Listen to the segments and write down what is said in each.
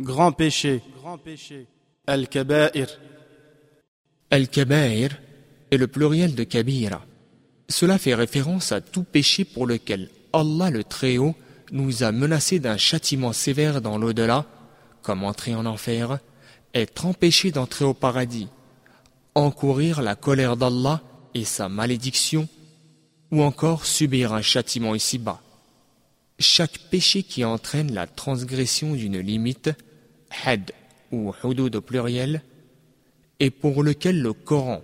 Grand péché. Grand péché. Al-Kaba'ir. Al-Kaba'ir est le pluriel de Kabira. Cela fait référence à tout péché pour lequel Allah le Très-Haut nous a menacé d'un châtiment sévère dans l'au-delà, comme entrer en enfer, être empêché d'entrer au paradis, encourir la colère d'Allah et sa malédiction, ou encore subir un châtiment ici-bas. Chaque péché qui entraîne la transgression d'une limite, ou hudud au pluriel, et pour lequel le Coran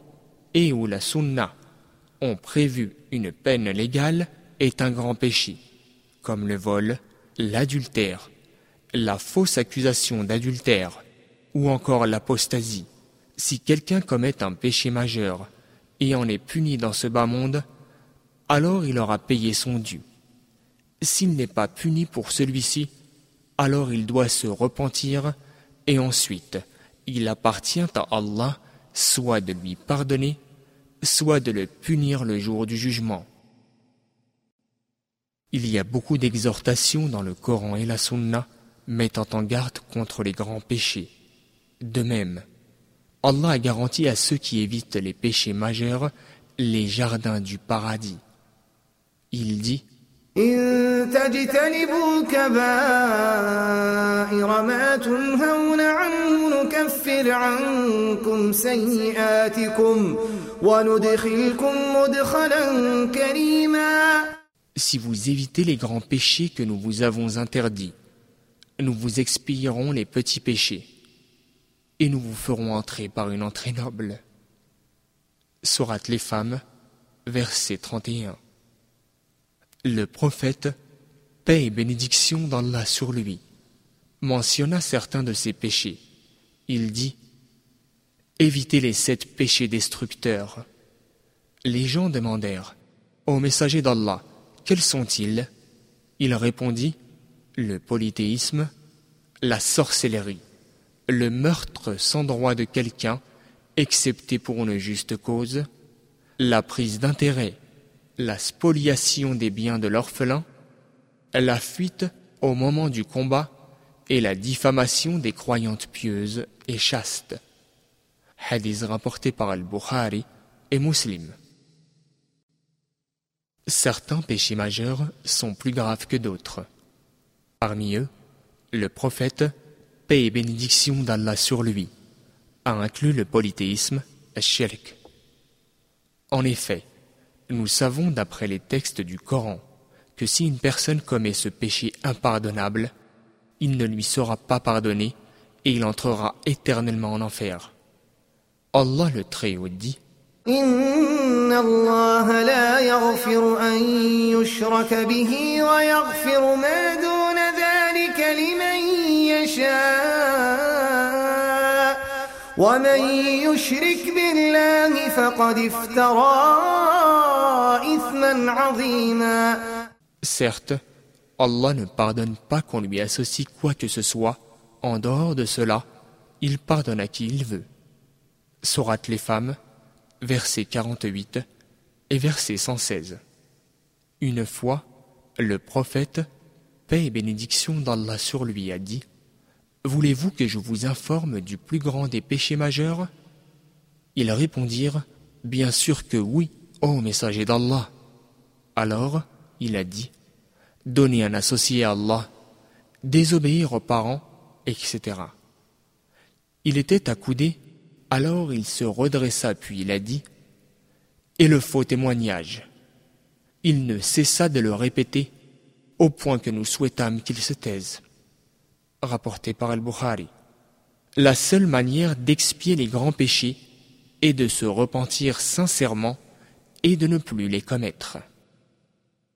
et ou la Sunna ont prévu une peine légale, est un grand péché, comme le vol, l'adultère, la fausse accusation d'adultère, ou encore l'apostasie. Si quelqu'un commet un péché majeur et en est puni dans ce bas monde, alors il aura payé son dû. S'il n'est pas puni pour celui-ci, alors il doit se repentir et ensuite il appartient à Allah soit de lui pardonner, soit de le punir le jour du jugement. Il y a beaucoup d'exhortations dans le Coran et la Sunna mettant en garde contre les grands péchés. De même, Allah a garanti à ceux qui évitent les péchés majeurs les jardins du paradis. Il dit Si vous évitez les grands péchés que nous vous avons interdits, nous vous expierons les petits péchés et nous vous ferons entrer par une entrée noble. Surat les femmes, verset 31. Le prophète, paix et bénédiction d'Allah sur lui, mentionna certains de ses péchés. Il dit Évitez les sept péchés destructeurs. Les gens demandèrent Ô messager d'Allah, quels sont-ils? Il répondit Le polythéisme, la sorcellerie, le meurtre sans droit de quelqu'un, excepté pour une juste cause, la prise d'intérêt, la spoliation des biens de l'orphelin, la fuite au moment du combat et la diffamation des croyantes pieuses et chastes. Hadith rapporté par Al-Bukhari et Muslim. Certains péchés majeurs sont plus graves que d'autres. Parmi eux, le prophète paix et bénédiction d'Allah sur lui, a inclus le polythéisme, shirk. En effet, nous savons d'après les textes du Coran que si une personne commet ce péché impardonnable, il ne lui sera pas pardonné et il entrera éternellement en enfer. Allah le Très-Haut dit Certes, Allah ne pardonne pas qu'on lui associe quoi que ce soit. En dehors de cela, il pardonne à qui il veut. Surat les femmes, verset 48 et verset 116. Une fois, le prophète, paix et bénédiction d'Allah sur lui, a dit Voulez-vous que je vous informe du plus grand des péchés majeurs? Ils répondirent Bien sûr que oui, ô messager d'Allah. Alors, il a dit Donner un associé à Allah, désobéir aux parents, etc. Il était accoudé, alors il se redressa puis il a dit Et le faux témoignage Il ne cessa de le répéter, au point que nous souhaitâmes qu'il se taise rapporté par Al-Bukhari. La seule manière d'expier les grands péchés est de se repentir sincèrement et de ne plus les commettre.